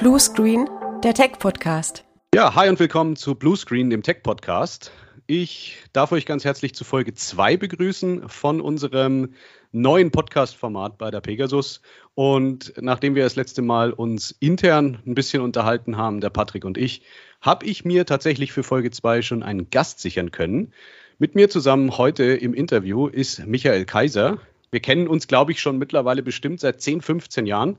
Blue Screen, der Tech-Podcast. Ja, hi und willkommen zu Blue Screen, dem Tech-Podcast. Ich darf euch ganz herzlich zu Folge 2 begrüßen von unserem neuen Podcast-Format bei der Pegasus. Und nachdem wir das letzte Mal uns intern ein bisschen unterhalten haben, der Patrick und ich, habe ich mir tatsächlich für Folge 2 schon einen Gast sichern können. Mit mir zusammen heute im Interview ist Michael Kaiser. Wir kennen uns, glaube ich, schon mittlerweile bestimmt seit 10, 15 Jahren.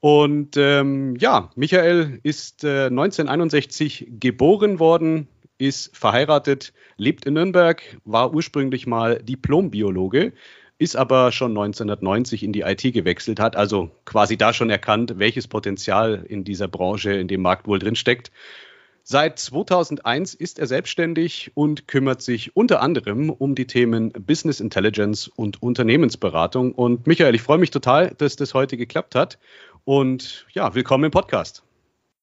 Und ähm, ja, Michael ist äh, 1961 geboren worden, ist verheiratet, lebt in Nürnberg, war ursprünglich mal Diplombiologe, ist aber schon 1990 in die IT gewechselt, hat also quasi da schon erkannt, welches Potenzial in dieser Branche, in dem Markt wohl drinsteckt Seit 2001 ist er selbstständig und kümmert sich unter anderem um die Themen Business Intelligence und Unternehmensberatung. Und Michael, ich freue mich total, dass das heute geklappt hat. Und ja, willkommen im Podcast.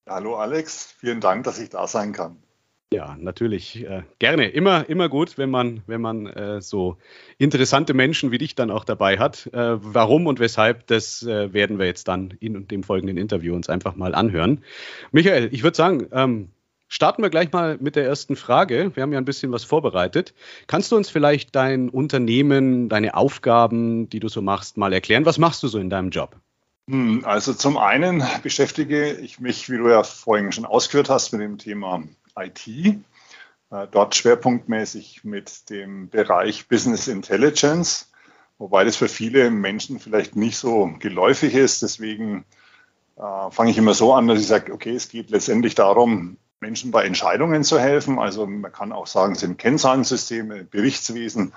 Hallo Alex, vielen Dank, dass ich da sein kann. Ja, natürlich. Äh, gerne. Immer, immer gut, wenn man, wenn man äh, so interessante Menschen wie dich dann auch dabei hat. Äh, warum und weshalb, das äh, werden wir jetzt dann in dem folgenden Interview uns einfach mal anhören. Michael, ich würde sagen, ähm, Starten wir gleich mal mit der ersten Frage. Wir haben ja ein bisschen was vorbereitet. Kannst du uns vielleicht dein Unternehmen, deine Aufgaben, die du so machst, mal erklären? Was machst du so in deinem Job? Hm, also zum einen beschäftige ich mich, wie du ja vorhin schon ausgeführt hast, mit dem Thema IT. Äh, dort schwerpunktmäßig mit dem Bereich Business Intelligence, wobei das für viele Menschen vielleicht nicht so geläufig ist. Deswegen äh, fange ich immer so an, dass ich sage, okay, es geht letztendlich darum, Menschen bei Entscheidungen zu helfen. Also man kann auch sagen, es sind Kennzahlensysteme, Berichtswesen.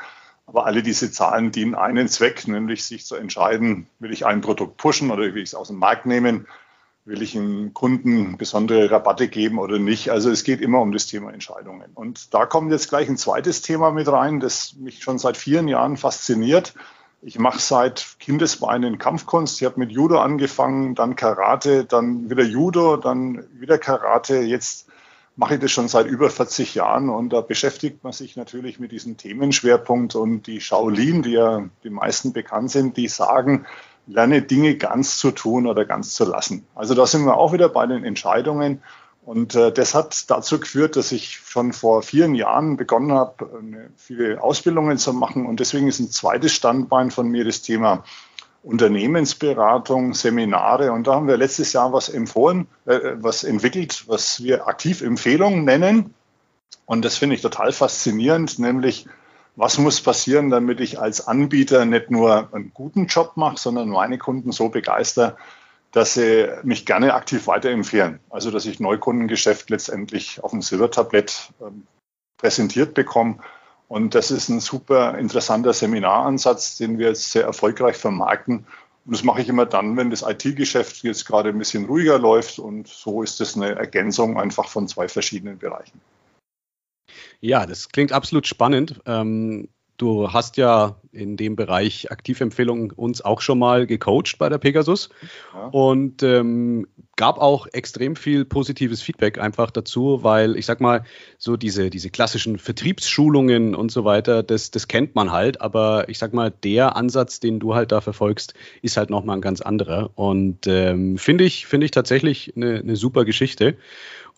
Aber alle diese Zahlen dienen einen Zweck, nämlich sich zu entscheiden, will ich ein Produkt pushen oder will ich es aus dem Markt nehmen? Will ich einem Kunden besondere Rabatte geben oder nicht? Also es geht immer um das Thema Entscheidungen. Und da kommt jetzt gleich ein zweites Thema mit rein, das mich schon seit vielen Jahren fasziniert. Ich mache seit Kindesbeinen Kampfkunst. Ich habe mit Judo angefangen, dann Karate, dann wieder Judo, dann wieder Karate. Jetzt mache ich das schon seit über 40 Jahren und da beschäftigt man sich natürlich mit diesem Themenschwerpunkt und die Shaolin, die ja die meisten bekannt sind, die sagen, lerne Dinge ganz zu tun oder ganz zu lassen. Also da sind wir auch wieder bei den Entscheidungen und äh, das hat dazu geführt, dass ich schon vor vielen Jahren begonnen habe, viele Ausbildungen zu machen und deswegen ist ein zweites Standbein von mir das Thema Unternehmensberatung, Seminare. Und da haben wir letztes Jahr was empfohlen, äh, was entwickelt, was wir Aktivempfehlungen nennen. Und das finde ich total faszinierend, nämlich was muss passieren, damit ich als Anbieter nicht nur einen guten Job mache, sondern meine Kunden so begeister, dass sie mich gerne aktiv weiterempfehlen. Also dass ich Neukundengeschäft letztendlich auf dem Silbertablett ähm, präsentiert bekomme und das ist ein super interessanter Seminaransatz, den wir jetzt sehr erfolgreich vermarkten. Und das mache ich immer dann, wenn das IT-Geschäft jetzt gerade ein bisschen ruhiger läuft. Und so ist das eine Ergänzung einfach von zwei verschiedenen Bereichen. Ja, das klingt absolut spannend. Ähm, Du hast ja in dem Bereich Aktivempfehlungen uns auch schon mal gecoacht bei der Pegasus ja. und ähm, gab auch extrem viel positives Feedback einfach dazu, weil ich sag mal, so diese, diese klassischen Vertriebsschulungen und so weiter, das, das kennt man halt, aber ich sag mal, der Ansatz, den du halt da verfolgst, ist halt nochmal ein ganz anderer. Und ähm, finde ich, finde ich tatsächlich eine, eine super Geschichte.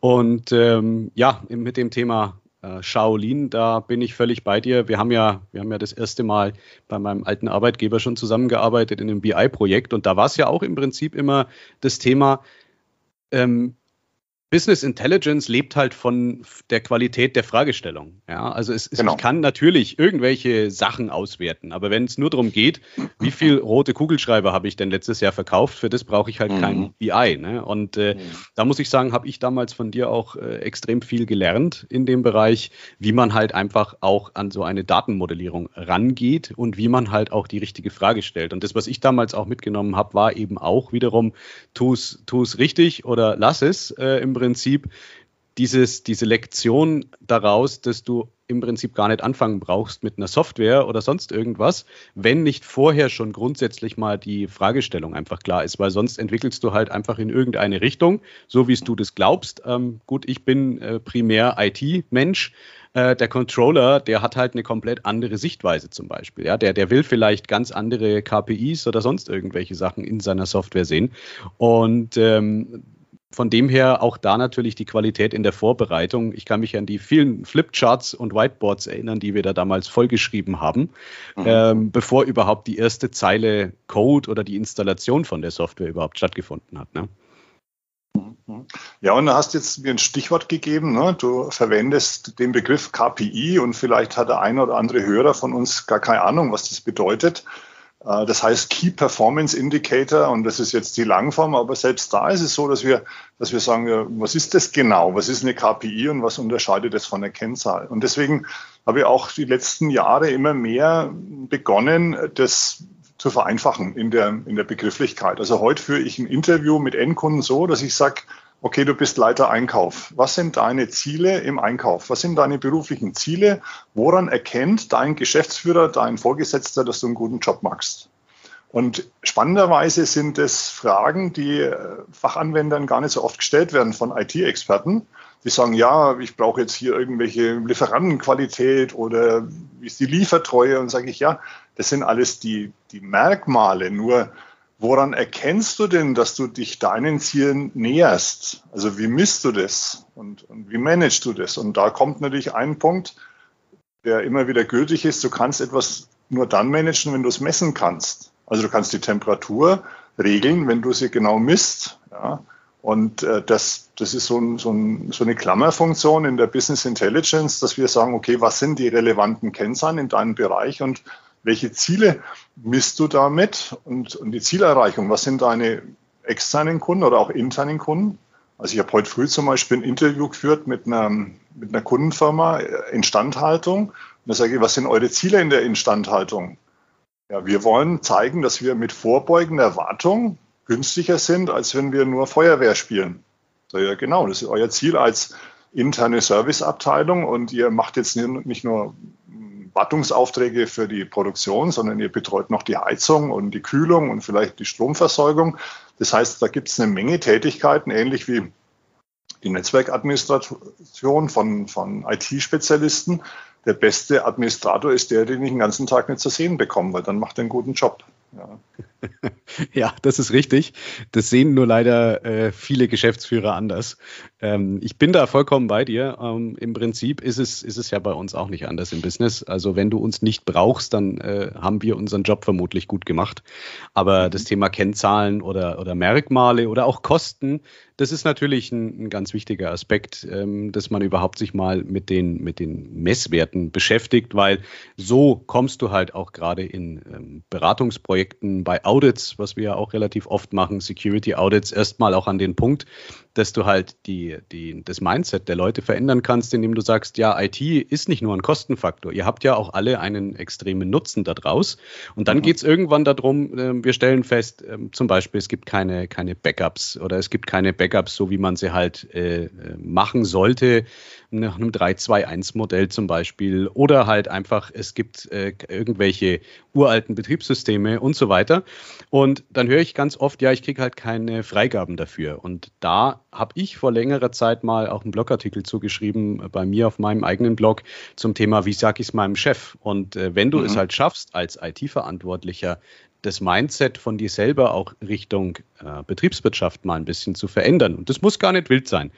Und ähm, ja, mit dem Thema Shaolin, da bin ich völlig bei dir. Wir haben ja, wir haben ja das erste Mal bei meinem alten Arbeitgeber schon zusammengearbeitet in einem BI-Projekt und da war es ja auch im Prinzip immer das Thema, ähm, Business Intelligence lebt halt von der Qualität der Fragestellung. Ja, also es, genau. ich kann natürlich irgendwelche Sachen auswerten, aber wenn es nur darum geht, wie viel rote Kugelschreiber habe ich denn letztes Jahr verkauft, für das brauche ich halt mhm. kein BI. Ne? Und äh, mhm. da muss ich sagen, habe ich damals von dir auch äh, extrem viel gelernt in dem Bereich, wie man halt einfach auch an so eine Datenmodellierung rangeht und wie man halt auch die richtige Frage stellt. Und das, was ich damals auch mitgenommen habe, war eben auch wiederum, tu es richtig oder lass es äh, im Prinzip dieses, diese Lektion daraus, dass du im Prinzip gar nicht anfangen brauchst mit einer Software oder sonst irgendwas, wenn nicht vorher schon grundsätzlich mal die Fragestellung einfach klar ist, weil sonst entwickelst du halt einfach in irgendeine Richtung, so wie du das glaubst. Ähm, gut, ich bin äh, primär IT-Mensch. Äh, der Controller, der hat halt eine komplett andere Sichtweise zum Beispiel. Ja, der, der will vielleicht ganz andere KPIs oder sonst irgendwelche Sachen in seiner Software sehen. Und ähm, von dem her auch da natürlich die Qualität in der Vorbereitung. Ich kann mich an die vielen Flipcharts und Whiteboards erinnern, die wir da damals vollgeschrieben haben, mhm. ähm, bevor überhaupt die erste Zeile Code oder die Installation von der Software überhaupt stattgefunden hat. Ne? Ja, und du hast jetzt mir ein Stichwort gegeben. Ne? Du verwendest den Begriff KPI und vielleicht hat der eine oder andere Hörer von uns gar keine Ahnung, was das bedeutet. Äh, das heißt Key Performance Indicator und das ist jetzt die Langform, aber selbst da ist es so, dass wir, dass wir sagen, was ist das genau? Was ist eine KPI und was unterscheidet das von der Kennzahl? Und deswegen habe ich auch die letzten Jahre immer mehr begonnen, das zu vereinfachen in der, in der Begrifflichkeit. Also heute führe ich ein Interview mit Endkunden so, dass ich sage, okay, du bist Leiter Einkauf. Was sind deine Ziele im Einkauf? Was sind deine beruflichen Ziele? Woran erkennt dein Geschäftsführer, dein Vorgesetzter, dass du einen guten Job machst? Und spannenderweise sind es Fragen, die äh, Fachanwendern gar nicht so oft gestellt werden von IT-Experten. Die sagen, ja, ich brauche jetzt hier irgendwelche Lieferantenqualität oder wie ist die Liefertreue? Und sage ich, ja, das sind alles die, die Merkmale. Nur Woran erkennst du denn, dass du dich deinen Zielen näherst? Also wie misst du das und, und wie managst du das? Und da kommt natürlich ein Punkt, der immer wieder gültig ist. Du kannst etwas nur dann managen, wenn du es messen kannst. Also du kannst die Temperatur regeln, wenn du sie genau misst. Ja. Und äh, das, das ist so, ein, so, ein, so eine Klammerfunktion in der Business Intelligence, dass wir sagen, okay, was sind die relevanten Kennzahlen in deinem Bereich und welche Ziele misst du damit und, und die Zielerreichung? Was sind deine externen Kunden oder auch internen Kunden? Also ich habe heute früh zum Beispiel ein Interview geführt mit einer, mit einer Kundenfirma äh, Instandhaltung. Und da sage ich, was sind eure Ziele in der Instandhaltung? Ja, wir wollen zeigen, dass wir mit vorbeugender Erwartung günstiger sind, als wenn wir nur Feuerwehr spielen. So, ja, genau, das ist euer Ziel als interne Serviceabteilung und ihr macht jetzt nicht nur Wartungsaufträge für die Produktion, sondern ihr betreut noch die Heizung und die Kühlung und vielleicht die Stromversorgung. Das heißt, da gibt es eine Menge Tätigkeiten, ähnlich wie die Netzwerkadministration von, von IT-Spezialisten. Der beste Administrator ist der, den ich den ganzen Tag nicht zu sehen bekomme, weil dann macht er einen guten Job. Ja. ja, das ist richtig. Das sehen nur leider äh, viele Geschäftsführer anders. Ähm, ich bin da vollkommen bei dir. Ähm, Im Prinzip ist es, ist es ja bei uns auch nicht anders im Business. Also wenn du uns nicht brauchst, dann äh, haben wir unseren Job vermutlich gut gemacht. Aber mhm. das Thema Kennzahlen oder, oder Merkmale oder auch Kosten, das ist natürlich ein, ein ganz wichtiger Aspekt, ähm, dass man überhaupt sich mal mit den, mit den Messwerten beschäftigt, weil so kommst du halt auch gerade in ähm, Beratungsprojekten bei Audits, was wir ja auch relativ oft machen, Security Audits, erstmal auch an den Punkt, dass du halt die, die, das Mindset der Leute verändern kannst, indem du sagst, ja, IT ist nicht nur ein Kostenfaktor. Ihr habt ja auch alle einen extremen Nutzen daraus. Und dann mhm. geht es irgendwann darum, äh, wir stellen fest, äh, zum Beispiel, es gibt keine, keine Backups oder es gibt keine Backups, so wie man sie halt äh, machen sollte nach einem 3-2-1-Modell zum Beispiel oder halt einfach, es gibt äh, irgendwelche uralten Betriebssysteme und so weiter. Und dann höre ich ganz oft, ja, ich kriege halt keine Freigaben dafür. Und da habe ich vor längerer Zeit mal auch einen Blogartikel zugeschrieben äh, bei mir auf meinem eigenen Blog zum Thema, wie sage ich es meinem Chef? Und äh, wenn du mhm. es halt schaffst, als IT-Verantwortlicher das Mindset von dir selber auch Richtung äh, Betriebswirtschaft mal ein bisschen zu verändern. Und das muss gar nicht wild sein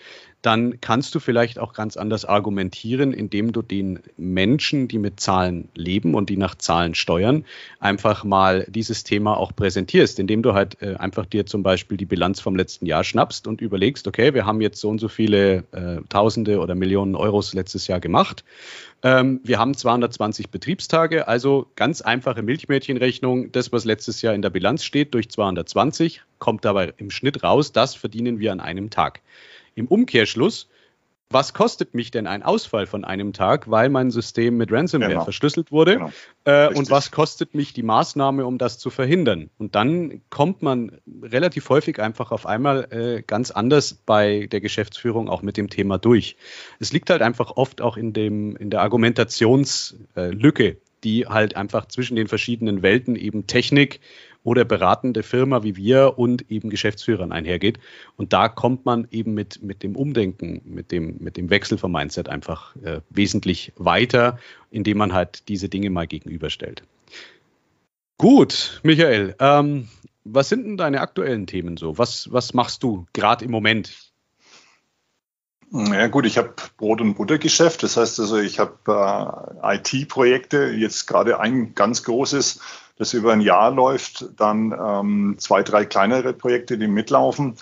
dann kannst du vielleicht auch ganz anders argumentieren, indem du den Menschen, die mit Zahlen leben und die nach Zahlen steuern, einfach mal dieses Thema auch präsentierst, indem du halt äh, einfach dir zum Beispiel die Bilanz vom letzten Jahr schnappst und überlegst, okay, wir haben jetzt so und so viele äh, Tausende oder Millionen Euros letztes Jahr gemacht. Ähm, wir haben 220 Betriebstage, also ganz einfache Milchmädchenrechnung. Das, was letztes Jahr in der Bilanz steht, durch 220, kommt dabei im Schnitt raus. Das verdienen wir an einem Tag. Im Umkehrschluss, was kostet mich denn ein Ausfall von einem Tag, weil mein System mit Ransomware genau. verschlüsselt wurde? Genau. Äh, und was kostet mich die Maßnahme, um das zu verhindern? Und dann kommt man relativ häufig einfach auf einmal äh, ganz anders bei der Geschäftsführung auch mit dem Thema durch. Es liegt halt einfach oft auch in, dem, in der Argumentationslücke, die halt einfach zwischen den verschiedenen Welten eben Technik oder beratende Firma wie wir und eben Geschäftsführern einhergeht. Und da kommt man eben mit, mit dem Umdenken, mit dem, mit dem Wechsel vom Mindset einfach äh, wesentlich weiter, indem man halt diese Dinge mal gegenüberstellt. Gut, Michael. Ähm, was sind denn deine aktuellen Themen so? Was, was machst du gerade im Moment? Ja gut, ich habe Brot- und Buttergeschäft. Das heißt also, ich habe äh, IT-Projekte, jetzt gerade ein ganz großes, das über ein Jahr läuft, dann ähm, zwei, drei kleinere Projekte, die mitlaufen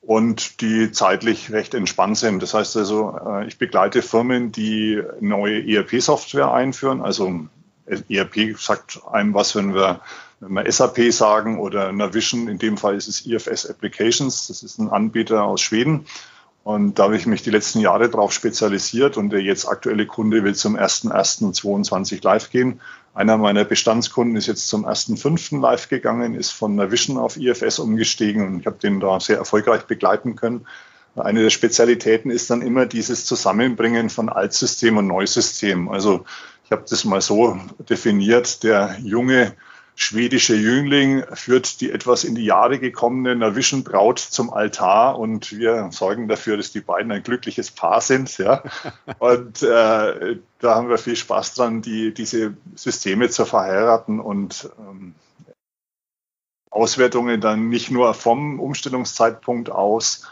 und die zeitlich recht entspannt sind. Das heißt also, äh, ich begleite Firmen, die neue ERP-Software einführen. Also ERP sagt einem was, wenn wir, wenn wir SAP sagen oder Navision, in dem Fall ist es IFS Applications, das ist ein Anbieter aus Schweden. Und da habe ich mich die letzten Jahre darauf spezialisiert und der jetzt aktuelle Kunde will zum 1.1.22 live gehen. Einer meiner Bestandskunden ist jetzt zum 1.5. live gegangen, ist von Navision auf IFS umgestiegen und ich habe den da sehr erfolgreich begleiten können. Eine der Spezialitäten ist dann immer dieses Zusammenbringen von Altsystem und Neusystem. Also ich habe das mal so definiert, der junge schwedische Jüngling führt die etwas in die Jahre gekommene Navision Braut zum Altar und wir sorgen dafür, dass die beiden ein glückliches Paar sind. Ja. Und äh, da haben wir viel Spaß dran, die, diese Systeme zu verheiraten und ähm, Auswertungen dann nicht nur vom Umstellungszeitpunkt aus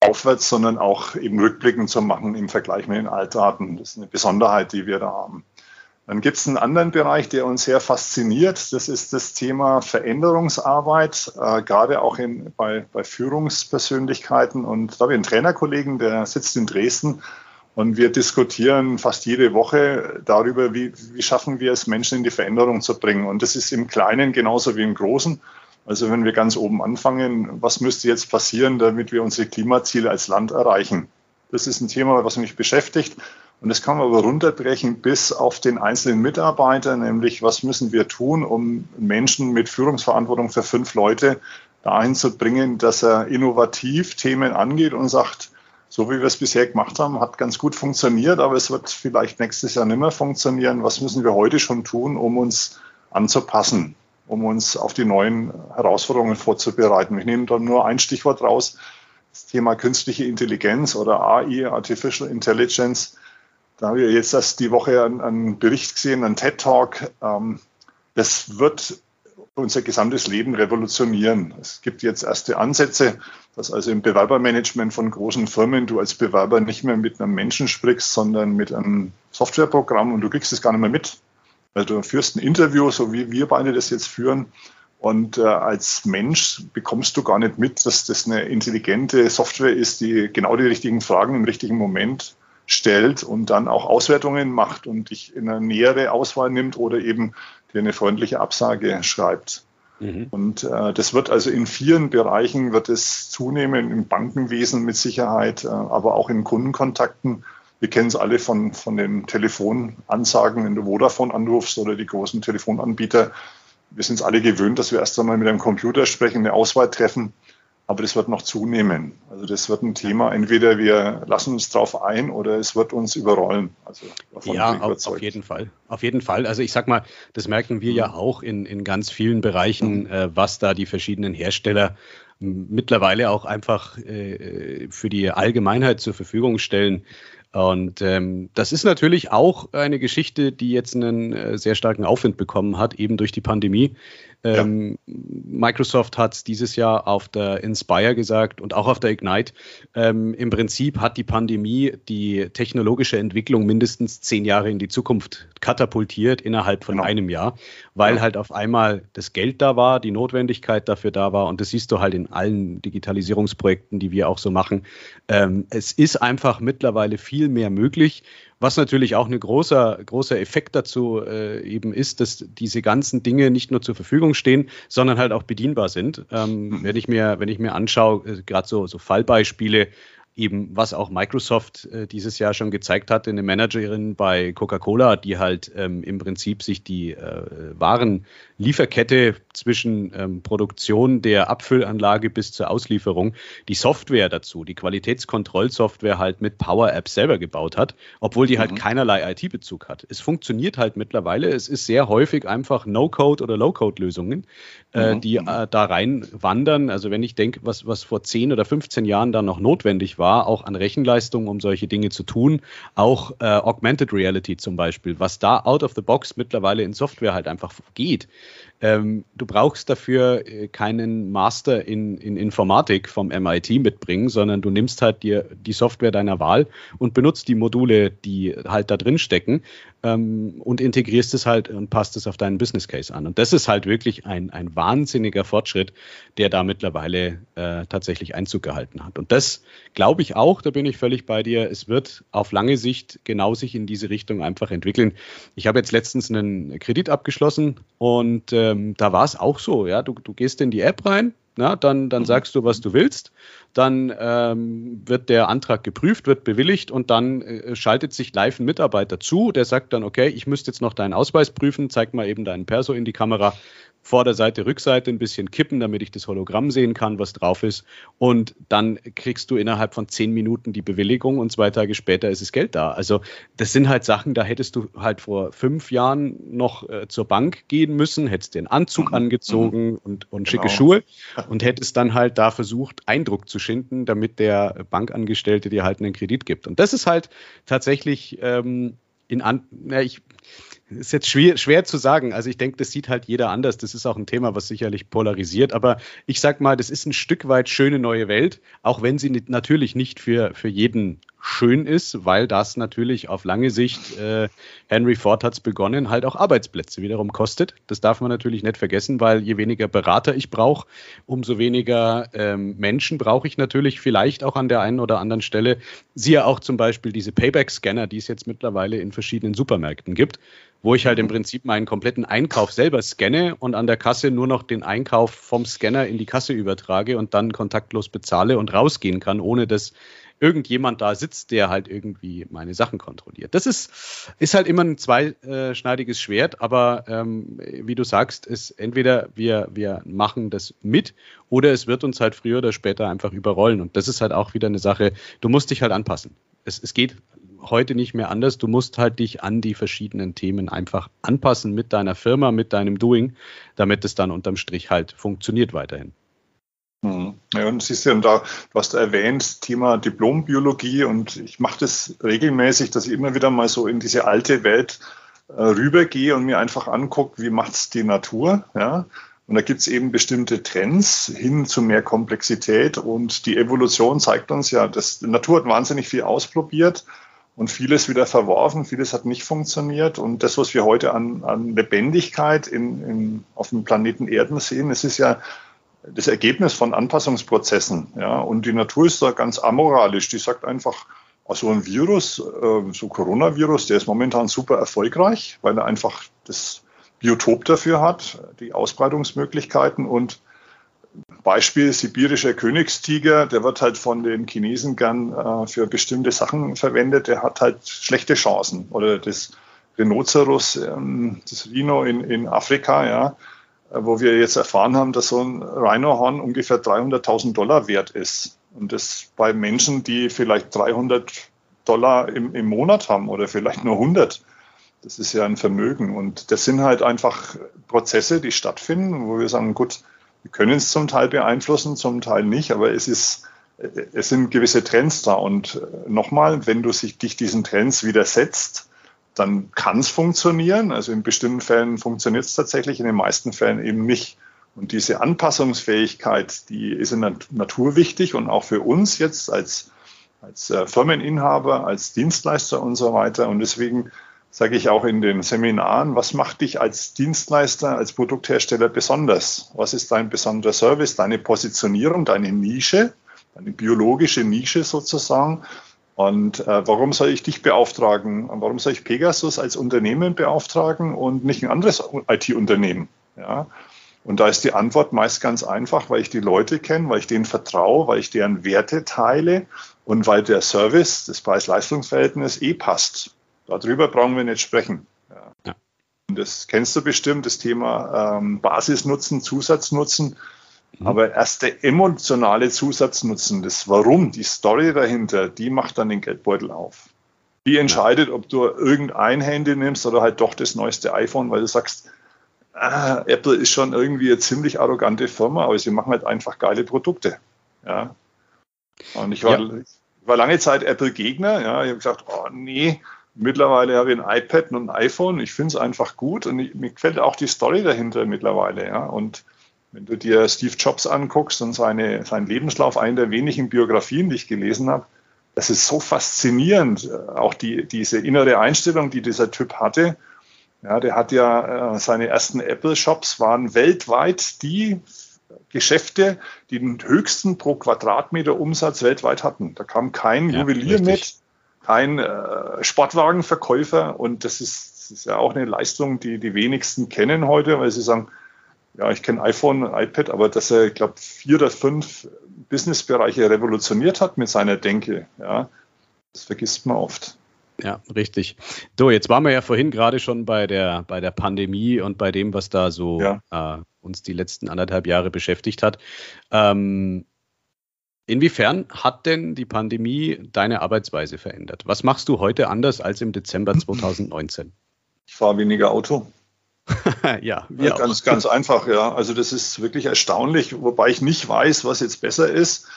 aufwärts, sondern auch eben rückblickend zu machen im Vergleich mit den Altdaten. Das ist eine Besonderheit, die wir da haben. Dann gibt es einen anderen Bereich, der uns sehr fasziniert. Das ist das Thema Veränderungsarbeit, äh, gerade auch in, bei, bei Führungspersönlichkeiten. Und da habe ich einen Trainerkollegen, der sitzt in Dresden. Und wir diskutieren fast jede Woche darüber, wie, wie schaffen wir es, Menschen in die Veränderung zu bringen. Und das ist im Kleinen genauso wie im Großen. Also wenn wir ganz oben anfangen, was müsste jetzt passieren, damit wir unsere Klimaziele als Land erreichen? Das ist ein Thema, was mich beschäftigt. Und das kann man aber runterbrechen bis auf den einzelnen Mitarbeiter, nämlich was müssen wir tun, um Menschen mit Führungsverantwortung für fünf Leute dahin zu bringen, dass er innovativ Themen angeht und sagt, so wie wir es bisher gemacht haben, hat ganz gut funktioniert, aber es wird vielleicht nächstes Jahr nicht mehr funktionieren. Was müssen wir heute schon tun, um uns anzupassen, um uns auf die neuen Herausforderungen vorzubereiten? Ich nehme da nur ein Stichwort raus, das Thema künstliche Intelligenz oder AI, Artificial Intelligence. Da habe ich jetzt erst die Woche einen, einen Bericht gesehen, einen TED-Talk. Ähm, das wird unser gesamtes Leben revolutionieren. Es gibt jetzt erste Ansätze, dass also im Bewerbermanagement von großen Firmen du als Bewerber nicht mehr mit einem Menschen sprichst, sondern mit einem Softwareprogramm und du kriegst es gar nicht mehr mit. Also du führst ein Interview, so wie wir beide das jetzt führen. Und äh, als Mensch bekommst du gar nicht mit, dass das eine intelligente Software ist, die genau die richtigen Fragen im richtigen Moment stellt und dann auch Auswertungen macht und dich in eine nähere Auswahl nimmt oder eben dir eine freundliche Absage schreibt. Mhm. Und äh, das wird also in vielen Bereichen wird es zunehmen, im Bankenwesen mit Sicherheit, äh, aber auch in Kundenkontakten. Wir kennen es alle von, von den Telefonansagen, wenn du Vodafone anrufst oder die großen Telefonanbieter. Wir sind es alle gewöhnt, dass wir erst einmal mit einem Computer sprechen, eine Auswahl treffen aber das wird noch zunehmen. Also das wird ein Thema, entweder wir lassen uns drauf ein oder es wird uns überrollen. Also ja, auf, auf, jeden Fall. Auf jeden Fall. Also ich sag mal, das merken wir mhm. ja auch in, in ganz vielen Bereichen, mhm. äh, was da die verschiedenen Hersteller mittlerweile auch einfach äh, für die Allgemeinheit zur Verfügung stellen. Und ähm, das ist natürlich auch eine Geschichte, die jetzt einen äh, sehr starken Aufwind bekommen hat, eben durch die Pandemie. Ähm, ja. Microsoft hat dieses Jahr auf der Inspire gesagt und auch auf der Ignite, ähm, im Prinzip hat die Pandemie die technologische Entwicklung mindestens zehn Jahre in die Zukunft katapultiert innerhalb von genau. einem Jahr, weil ja. halt auf einmal das Geld da war, die Notwendigkeit dafür da war und das siehst du halt in allen Digitalisierungsprojekten, die wir auch so machen. Ähm, es ist einfach mittlerweile viel mehr möglich was natürlich auch ein großer, großer Effekt dazu äh, eben ist, dass diese ganzen Dinge nicht nur zur Verfügung stehen, sondern halt auch bedienbar sind. Ähm, mhm. wenn ich mir, wenn ich mir anschaue, äh, gerade so, so Fallbeispiele, eben, was auch Microsoft äh, dieses Jahr schon gezeigt hatte, eine Managerin bei Coca-Cola, die halt ähm, im Prinzip sich die äh, Warenlieferkette zwischen ähm, Produktion der Abfüllanlage bis zur Auslieferung, die Software dazu, die Qualitätskontrollsoftware halt mit Power Apps selber gebaut hat, obwohl die halt mhm. keinerlei IT-Bezug hat. Es funktioniert halt mittlerweile. Es ist sehr häufig einfach No-Code oder Low-Code-Lösungen, äh, mhm. die äh, da rein wandern. Also wenn ich denke, was, was vor 10 oder 15 Jahren dann noch notwendig war, auch an Rechenleistung, um solche Dinge zu tun. Auch äh, Augmented Reality zum Beispiel, was da out of the box mittlerweile in Software halt einfach geht. Ähm, du brauchst dafür äh, keinen Master in, in Informatik vom MIT mitbringen, sondern du nimmst halt dir die Software deiner Wahl und benutzt die Module, die halt da drin stecken ähm, und integrierst es halt und passt es auf deinen Business Case an. Und das ist halt wirklich ein, ein wahnsinniger Fortschritt, der da mittlerweile äh, tatsächlich Einzug gehalten hat. Und das glaube ich auch, da bin ich völlig bei dir, es wird auf lange Sicht genau sich in diese Richtung einfach entwickeln. Ich habe jetzt letztens einen Kredit abgeschlossen und äh, ähm, da war es auch so, ja, du, du gehst in die App rein, na, dann, dann mhm. sagst du, was du willst, dann ähm, wird der Antrag geprüft, wird bewilligt und dann äh, schaltet sich live ein Mitarbeiter zu, der sagt dann, okay, ich müsste jetzt noch deinen Ausweis prüfen, zeig mal eben deinen Perso in die Kamera Vorderseite, Rückseite ein bisschen kippen, damit ich das Hologramm sehen kann, was drauf ist. Und dann kriegst du innerhalb von zehn Minuten die Bewilligung und zwei Tage später ist das Geld da. Also das sind halt Sachen, da hättest du halt vor fünf Jahren noch äh, zur Bank gehen müssen, hättest den Anzug mhm. angezogen mhm. und, und schicke genau. Schuhe und hättest dann halt da versucht, Eindruck zu schinden, damit der Bankangestellte dir halt einen Kredit gibt. Und das ist halt tatsächlich ähm, in an, na, ich ist jetzt schwer, schwer zu sagen. Also ich denke, das sieht halt jeder anders. Das ist auch ein Thema, was sicherlich polarisiert. Aber ich sag mal, das ist ein Stück weit schöne neue Welt, auch wenn sie natürlich nicht für, für jeden schön ist, weil das natürlich auf lange Sicht, äh, Henry Ford hat es begonnen, halt auch Arbeitsplätze wiederum kostet. Das darf man natürlich nicht vergessen, weil je weniger Berater ich brauche, umso weniger ähm, Menschen brauche ich natürlich vielleicht auch an der einen oder anderen Stelle. Siehe auch zum Beispiel diese Payback-Scanner, die es jetzt mittlerweile in verschiedenen Supermärkten gibt wo ich halt im Prinzip meinen kompletten Einkauf selber scanne und an der Kasse nur noch den Einkauf vom Scanner in die Kasse übertrage und dann kontaktlos bezahle und rausgehen kann, ohne dass irgendjemand da sitzt, der halt irgendwie meine Sachen kontrolliert. Das ist, ist halt immer ein zweischneidiges Schwert, aber ähm, wie du sagst, ist entweder wir, wir machen das mit oder es wird uns halt früher oder später einfach überrollen. Und das ist halt auch wieder eine Sache, du musst dich halt anpassen. Es, es geht heute nicht mehr anders. Du musst halt dich an die verschiedenen Themen einfach anpassen mit deiner Firma, mit deinem Doing, damit es dann unterm Strich halt funktioniert weiterhin. Mhm. Ja, und siehst du, da, du hast erwähnt, Thema Diplombiologie und ich mache das regelmäßig, dass ich immer wieder mal so in diese alte Welt äh, rübergehe und mir einfach angucke, wie macht es die Natur, ja. Und da gibt es eben bestimmte Trends hin zu mehr Komplexität und die Evolution zeigt uns ja, dass die Natur hat wahnsinnig viel ausprobiert und vieles wieder verworfen, vieles hat nicht funktioniert. Und das, was wir heute an, an Lebendigkeit in, in, auf dem Planeten Erden sehen, es ist ja das Ergebnis von Anpassungsprozessen. Ja, und die Natur ist da ganz amoralisch. Die sagt einfach, also ein Virus, äh, so Coronavirus, der ist momentan super erfolgreich, weil er einfach das Biotop dafür hat, die Ausbreitungsmöglichkeiten und Beispiel sibirischer Königstiger, der wird halt von den Chinesen gern äh, für bestimmte Sachen verwendet, der hat halt schlechte Chancen. Oder das Rhinoceros, ähm, das Rhino in, in Afrika, ja, wo wir jetzt erfahren haben, dass so ein Rhinohorn ungefähr 300.000 Dollar wert ist. Und das bei Menschen, die vielleicht 300 Dollar im, im Monat haben oder vielleicht nur 100. Das ist ja ein Vermögen. Und das sind halt einfach Prozesse, die stattfinden, wo wir sagen, gut, wir können es zum Teil beeinflussen, zum Teil nicht, aber es ist, es sind gewisse Trends da. Und äh, nochmal, wenn du sich, dich diesen Trends widersetzt, dann kann es funktionieren. Also in bestimmten Fällen funktioniert es tatsächlich, in den meisten Fällen eben nicht. Und diese Anpassungsfähigkeit, die ist in der Natur wichtig und auch für uns jetzt als, als äh, Firmeninhaber, als Dienstleister und so weiter. Und deswegen sage ich auch in den Seminaren, was macht dich als Dienstleister, als Produkthersteller besonders? Was ist dein besonderer Service, deine Positionierung, deine Nische, deine biologische Nische sozusagen? Und äh, warum soll ich dich beauftragen? Warum soll ich Pegasus als Unternehmen beauftragen und nicht ein anderes IT-Unternehmen? Ja? Und da ist die Antwort meist ganz einfach, weil ich die Leute kenne, weil ich denen vertraue, weil ich deren Werte teile und weil der Service, das Preis-Leistungs-Verhältnis eh passt. Darüber brauchen wir nicht sprechen. Ja. Ja. Und das kennst du bestimmt, das Thema ähm, Basisnutzen, Zusatznutzen. Mhm. Aber erst der emotionale Zusatznutzen, das Warum, die Story dahinter, die macht dann den Geldbeutel auf. Die entscheidet, ob du irgendein Handy nimmst oder halt doch das neueste iPhone, weil du sagst, ah, Apple ist schon irgendwie eine ziemlich arrogante Firma, aber sie machen halt einfach geile Produkte. Ja. Und ich war, ja. ich war lange Zeit Apple-Gegner. Ja. Ich habe gesagt, oh nee, Mittlerweile habe ich ein iPad und ein iPhone. Ich finde es einfach gut und ich, mir gefällt auch die Story dahinter mittlerweile. Ja. Und wenn du dir Steve Jobs anguckst und seine, seinen Lebenslauf, eine der wenigen Biografien, die ich gelesen habe, das ist so faszinierend. Auch die, diese innere Einstellung, die dieser Typ hatte. Ja, der hat ja äh, seine ersten Apple-Shops waren weltweit die Geschäfte, die den höchsten pro Quadratmeter Umsatz weltweit hatten. Da kam kein ja, Juwelier richtig. mit, kein äh, Sportwagenverkäufer und das ist, das ist, ja auch eine Leistung, die die wenigsten kennen heute, weil sie sagen, ja, ich kenne iPhone, iPad, aber dass er, ich glaube, vier oder fünf Businessbereiche revolutioniert hat mit seiner Denke, ja, das vergisst man oft. Ja, richtig. So, jetzt waren wir ja vorhin gerade schon bei der, bei der Pandemie und bei dem, was da so ja. äh, uns die letzten anderthalb Jahre beschäftigt hat. Ähm, inwiefern hat denn die Pandemie deine Arbeitsweise verändert? Was machst du heute anders als im Dezember 2019? Ich fahre weniger Auto. ja, ja ganz, ganz einfach, ja. Also das ist wirklich erstaunlich, wobei ich nicht weiß, was jetzt besser ist,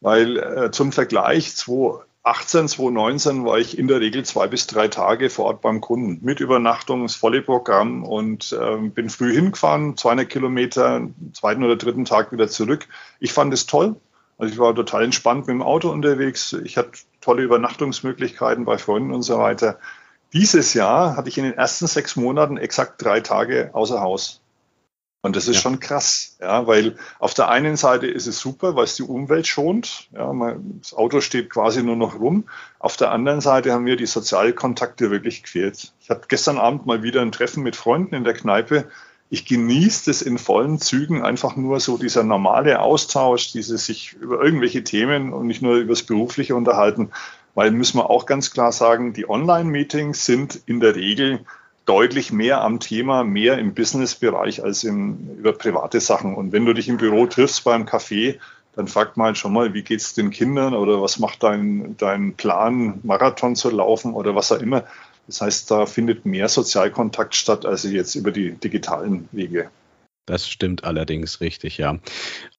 weil äh, zum Vergleich 2018, 2019 war ich in der Regel zwei bis drei Tage vor Ort beim Kunden mit Übernachtung, das volle Programm und äh, bin früh hingefahren, 200 Kilometer, zweiten oder dritten Tag wieder zurück. Ich fand es toll. Also ich war total entspannt mit dem Auto unterwegs. Ich hatte tolle Übernachtungsmöglichkeiten bei Freunden und so weiter. Dieses Jahr hatte ich in den ersten sechs Monaten exakt drei Tage außer Haus. Und das ist ja. schon krass, ja, weil auf der einen Seite ist es super, weil es die Umwelt schont. Ja, das Auto steht quasi nur noch rum. Auf der anderen Seite haben wir die Sozialkontakte wirklich gefehlt. Ich hatte gestern Abend mal wieder ein Treffen mit Freunden in der Kneipe. Ich genieße das in vollen Zügen, einfach nur so dieser normale Austausch, dieses sich über irgendwelche Themen und nicht nur über das Berufliche unterhalten. Weil müssen wir auch ganz klar sagen, die Online-Meetings sind in der Regel deutlich mehr am Thema, mehr im Business-Bereich als im, über private Sachen. Und wenn du dich im Büro triffst beim Café, dann fragt mal schon mal, wie geht's den Kindern oder was macht dein, dein Plan, Marathon zu laufen oder was auch immer. Das heißt, da findet mehr Sozialkontakt statt als jetzt über die digitalen Wege. Das stimmt allerdings richtig, ja.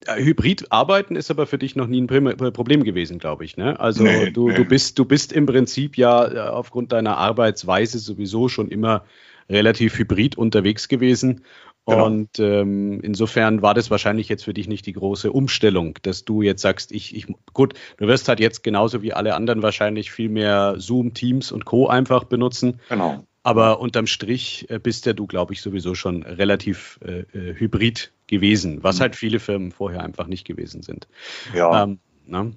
Äh, Hybrid arbeiten ist aber für dich noch nie ein Problem gewesen, glaube ich. Ne? Also nee, du, nee. du, bist, du bist im Prinzip ja äh, aufgrund deiner Arbeitsweise sowieso schon immer relativ hybrid unterwegs gewesen. Genau. Und ähm, insofern war das wahrscheinlich jetzt für dich nicht die große Umstellung, dass du jetzt sagst, ich, ich, gut, du wirst halt jetzt genauso wie alle anderen wahrscheinlich viel mehr Zoom, Teams und Co. einfach benutzen. Genau. Aber unterm Strich äh, bist ja du, glaube ich, sowieso schon relativ äh, äh, hybrid gewesen, was mhm. halt viele Firmen vorher einfach nicht gewesen sind. Ja. Ähm, ne?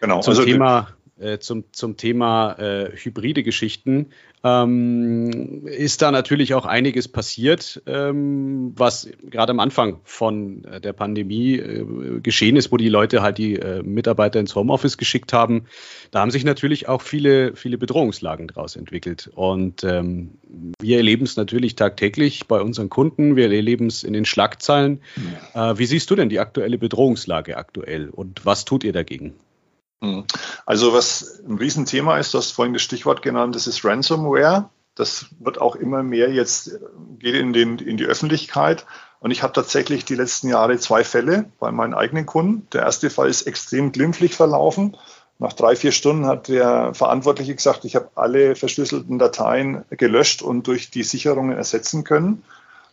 Genau. Zum also, Thema äh, zum, zum Thema äh, hybride Geschichten ähm, ist da natürlich auch einiges passiert, ähm, was gerade am Anfang von äh, der Pandemie äh, geschehen ist, wo die Leute halt die äh, Mitarbeiter ins Homeoffice geschickt haben. Da haben sich natürlich auch viele, viele Bedrohungslagen daraus entwickelt. Und ähm, wir erleben es natürlich tagtäglich bei unseren Kunden, wir erleben es in den Schlagzeilen. Äh, wie siehst du denn die aktuelle Bedrohungslage aktuell und was tut ihr dagegen? Hm. Also was ein Riesenthema ist, du hast vorhin das Stichwort genannt, das ist Ransomware. Das wird auch immer mehr jetzt, geht in, den, in die Öffentlichkeit. Und ich habe tatsächlich die letzten Jahre zwei Fälle bei meinen eigenen Kunden. Der erste Fall ist extrem glimpflich verlaufen. Nach drei, vier Stunden hat der Verantwortliche gesagt, ich habe alle verschlüsselten Dateien gelöscht und durch die Sicherungen ersetzen können.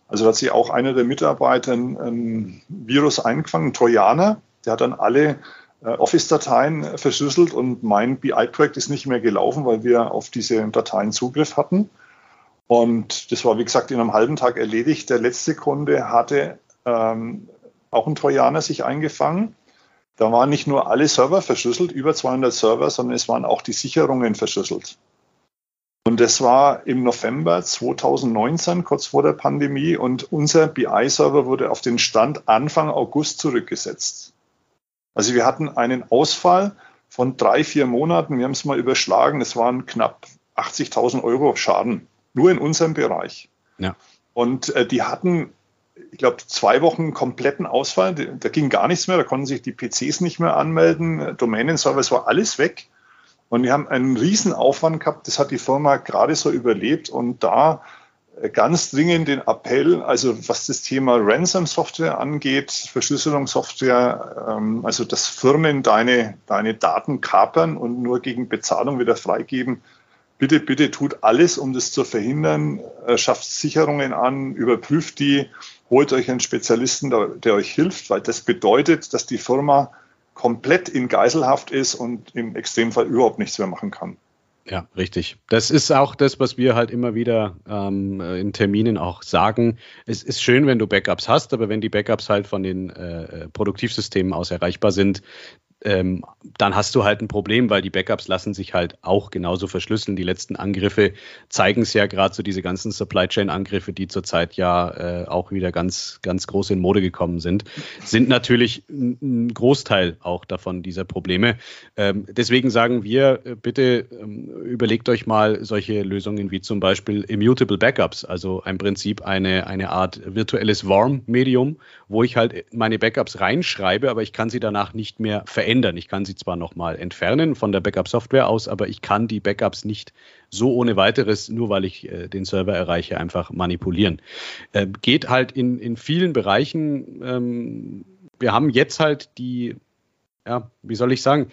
Also hat sich auch einer der Mitarbeiter ein Virus eingefangen, ein Trojaner. Der hat dann alle äh, Office-Dateien verschlüsselt und mein BI-Projekt ist nicht mehr gelaufen, weil wir auf diese Dateien Zugriff hatten. Und das war, wie gesagt, in einem halben Tag erledigt. Der letzte Kunde hatte ähm, auch ein Trojaner sich eingefangen. Da waren nicht nur alle Server verschlüsselt, über 200 Server, sondern es waren auch die Sicherungen verschlüsselt. Und das war im November 2019, kurz vor der Pandemie. Und unser BI-Server wurde auf den Stand Anfang August zurückgesetzt. Also wir hatten einen Ausfall von drei, vier Monaten. Wir haben es mal überschlagen. Es waren knapp 80.000 Euro Schaden, nur in unserem Bereich. Ja. Und äh, die hatten, ich glaube, zwei Wochen kompletten Ausfall. Da ging gar nichts mehr. Da konnten sich die PCs nicht mehr anmelden. Domänenserver, es war alles weg. Und wir haben einen riesen Aufwand gehabt. Das hat die Firma gerade so überlebt. Und da ganz dringend den Appell, also was das Thema Ransom-Software angeht, Verschlüsselungssoftware, ähm, also dass Firmen deine, deine Daten kapern und nur gegen Bezahlung wieder freigeben, bitte, bitte tut alles, um das zu verhindern. Äh, schafft Sicherungen an, überprüft die, holt euch einen Spezialisten, der euch hilft, weil das bedeutet, dass die Firma komplett in Geiselhaft ist und im Extremfall überhaupt nichts mehr machen kann. Ja, richtig. Das ist auch das, was wir halt immer wieder ähm, in Terminen auch sagen. Es ist schön, wenn du Backups hast, aber wenn die Backups halt von den äh, äh Produktivsystemen aus erreichbar sind, ähm, dann hast du halt ein Problem, weil die Backups lassen sich halt auch genauso verschlüsseln. Die letzten Angriffe zeigen es ja gerade so diese ganzen Supply Chain Angriffe, die zurzeit ja äh, auch wieder ganz, ganz groß in Mode gekommen sind, sind natürlich ein Großteil auch davon dieser Probleme. Ähm, deswegen sagen wir, äh, bitte ähm, überlegt euch mal solche Lösungen wie zum Beispiel Immutable Backups, also im Prinzip eine, eine Art virtuelles Warm-Medium, wo ich halt meine Backups reinschreibe, aber ich kann sie danach nicht mehr verändern verändern. Ich kann sie zwar nochmal entfernen von der Backup-Software aus, aber ich kann die Backups nicht so ohne weiteres, nur weil ich äh, den Server erreiche, einfach manipulieren. Äh, geht halt in, in vielen Bereichen. Ähm, wir haben jetzt halt die ja, wie soll ich sagen,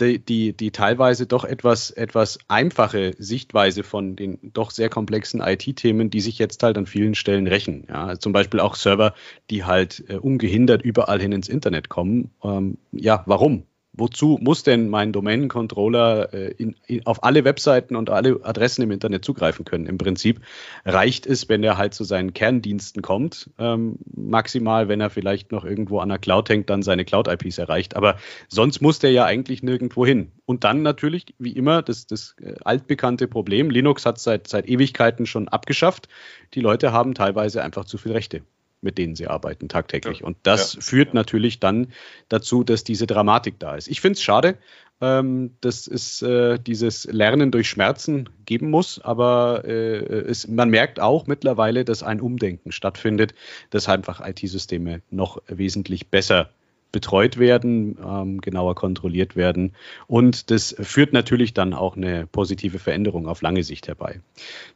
die, die, die teilweise doch etwas, etwas einfache Sichtweise von den doch sehr komplexen IT-Themen, die sich jetzt halt an vielen Stellen rächen. Ja, zum Beispiel auch Server, die halt äh, ungehindert überall hin ins Internet kommen. Ähm, ja, warum? Wozu muss denn mein Domain-Controller äh, auf alle Webseiten und alle Adressen im Internet zugreifen können? Im Prinzip reicht es, wenn er halt zu seinen Kerndiensten kommt, ähm, maximal, wenn er vielleicht noch irgendwo an der Cloud hängt, dann seine Cloud-IPs erreicht. Aber sonst muss der ja eigentlich nirgendwo hin. Und dann natürlich, wie immer, das, das äh, altbekannte Problem, Linux hat seit, seit Ewigkeiten schon abgeschafft. Die Leute haben teilweise einfach zu viel Rechte mit denen sie arbeiten tagtäglich. Ja. Und das ja. führt natürlich dann dazu, dass diese Dramatik da ist. Ich finde es schade, ähm, dass es äh, dieses Lernen durch Schmerzen geben muss, aber äh, es, man merkt auch mittlerweile, dass ein Umdenken stattfindet, dass einfach IT-Systeme noch wesentlich besser betreut werden, ähm, genauer kontrolliert werden. Und das führt natürlich dann auch eine positive Veränderung auf lange Sicht herbei.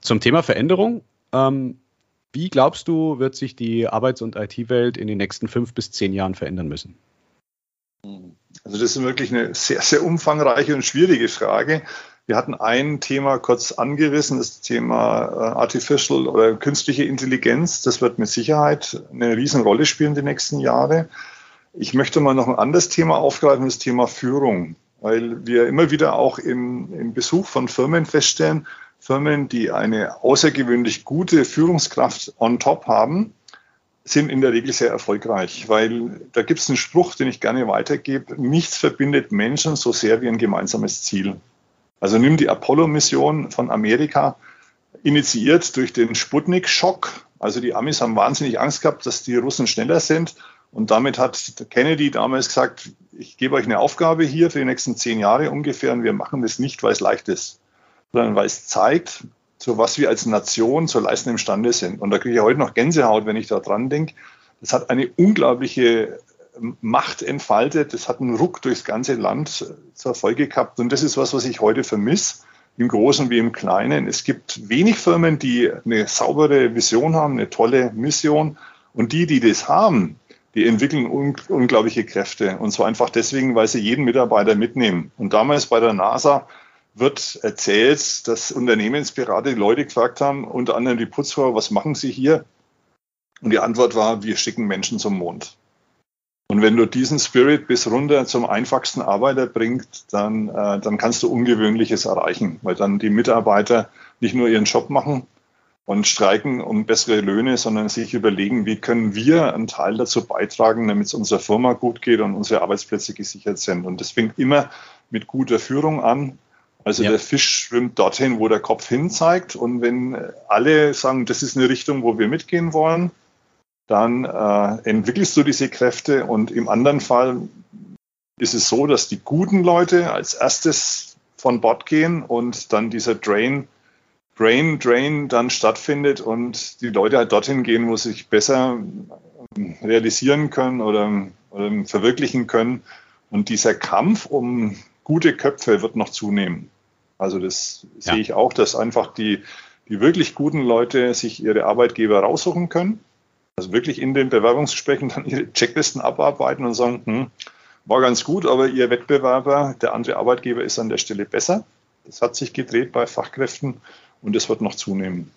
Zum Thema Veränderung. Ähm, wie glaubst du, wird sich die Arbeits- und IT-Welt in den nächsten fünf bis zehn Jahren verändern müssen? Also das ist wirklich eine sehr, sehr umfangreiche und schwierige Frage. Wir hatten ein Thema kurz angerissen, das Thema äh, Artificial oder künstliche Intelligenz. Das wird mit Sicherheit eine Riesenrolle spielen die nächsten Jahre. Ich möchte mal noch ein anderes Thema aufgreifen, das Thema Führung, weil wir immer wieder auch im, im Besuch von Firmen feststellen, Firmen, die eine außergewöhnlich gute Führungskraft on top haben, sind in der Regel sehr erfolgreich, weil da gibt es einen Spruch, den ich gerne weitergebe, nichts verbindet Menschen so sehr wie ein gemeinsames Ziel. Also nimm die Apollo-Mission von Amerika, initiiert durch den Sputnik-Schock. Also die Amis haben wahnsinnig Angst gehabt, dass die Russen schneller sind. Und damit hat Kennedy damals gesagt, ich gebe euch eine Aufgabe hier für die nächsten zehn Jahre ungefähr und wir machen das nicht, weil es leicht ist sondern weil es zeigt, zu was wir als Nation zu leisten imstande sind. Und da kriege ich heute noch Gänsehaut, wenn ich da dran denke. Das hat eine unglaubliche Macht entfaltet. Das hat einen Ruck durchs ganze Land zur Folge gehabt. Und das ist was, was ich heute vermisse, im Großen wie im Kleinen. Es gibt wenig Firmen, die eine saubere Vision haben, eine tolle Mission. Und die, die das haben, die entwickeln un unglaubliche Kräfte. Und zwar einfach deswegen, weil sie jeden Mitarbeiter mitnehmen. Und damals bei der NASA wird erzählt, dass Unternehmensberater die Leute gefragt haben, unter anderem die Putzfrau, was machen Sie hier? Und die Antwort war, wir schicken Menschen zum Mond. Und wenn du diesen Spirit bis runter zum einfachsten Arbeiter bringst, dann, äh, dann kannst du Ungewöhnliches erreichen, weil dann die Mitarbeiter nicht nur ihren Job machen und streiken um bessere Löhne, sondern sich überlegen, wie können wir einen Teil dazu beitragen, damit es unserer Firma gut geht und unsere Arbeitsplätze gesichert sind. Und das fängt immer mit guter Führung an, also ja. der Fisch schwimmt dorthin, wo der Kopf hin zeigt. Und wenn alle sagen, das ist eine Richtung, wo wir mitgehen wollen, dann äh, entwickelst du diese Kräfte. Und im anderen Fall ist es so, dass die guten Leute als erstes von Bord gehen und dann dieser Drain, Brain Drain dann stattfindet und die Leute halt dorthin gehen, wo sie sich besser ähm, realisieren können oder, oder verwirklichen können. Und dieser Kampf um gute Köpfe wird noch zunehmen. Also das ja. sehe ich auch, dass einfach die, die wirklich guten Leute sich ihre Arbeitgeber raussuchen können. Also wirklich in den Bewerbungsgesprächen dann ihre Checklisten abarbeiten und sagen, hm, war ganz gut, aber Ihr Wettbewerber, der andere Arbeitgeber ist an der Stelle besser. Das hat sich gedreht bei Fachkräften und das wird noch zunehmen.